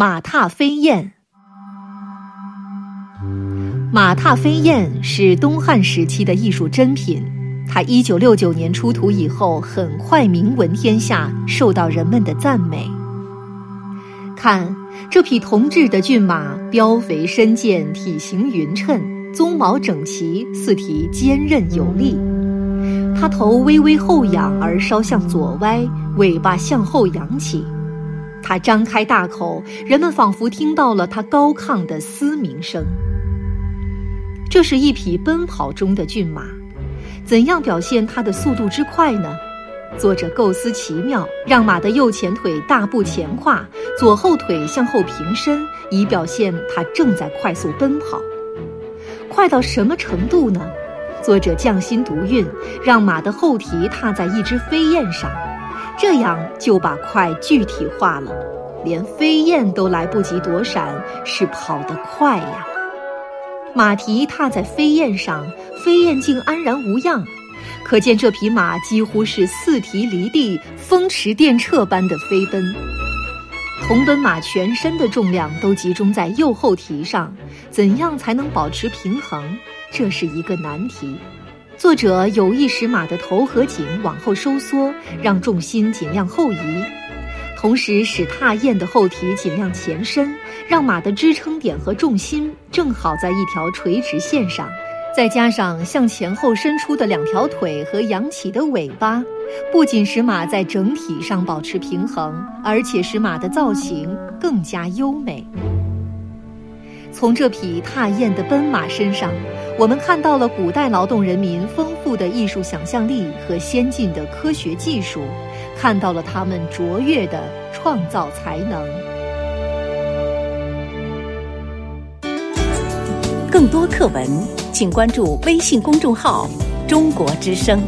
马踏飞燕。马踏飞燕是东汉时期的艺术珍品，它一九六九年出土以后，很快名闻天下，受到人们的赞美。看这匹铜制的骏马，膘肥身健，体型匀称，鬃毛整齐，四蹄坚韧有力。它头微微后仰而稍向左歪，尾巴向后扬起。它张开大口，人们仿佛听到了它高亢的嘶鸣声。这是一匹奔跑中的骏马，怎样表现它的速度之快呢？作者构思奇妙，让马的右前腿大步前跨，左后腿向后平伸，以表现它正在快速奔跑。快到什么程度呢？作者匠心独运，让马的后蹄踏在一只飞燕上，这样就把快具体化了，连飞燕都来不及躲闪，是跑得快呀。马蹄踏在飞燕上，飞燕竟安然无恙，可见这匹马几乎是四蹄离地，风驰电掣般的飞奔。同奔马全身的重量都集中在右后蹄上，怎样才能保持平衡？这是一个难题。作者有意使马的头和颈往后收缩，让重心尽量后移。同时使踏燕的后蹄尽量前伸，让马的支撑点和重心正好在一条垂直线上，再加上向前后伸出的两条腿和扬起的尾巴，不仅使马在整体上保持平衡，而且使马的造型更加优美。从这匹踏燕的奔马身上，我们看到了古代劳动人民丰富的艺术想象力和先进的科学技术。看到了他们卓越的创造才能。更多课文，请关注微信公众号“中国之声”。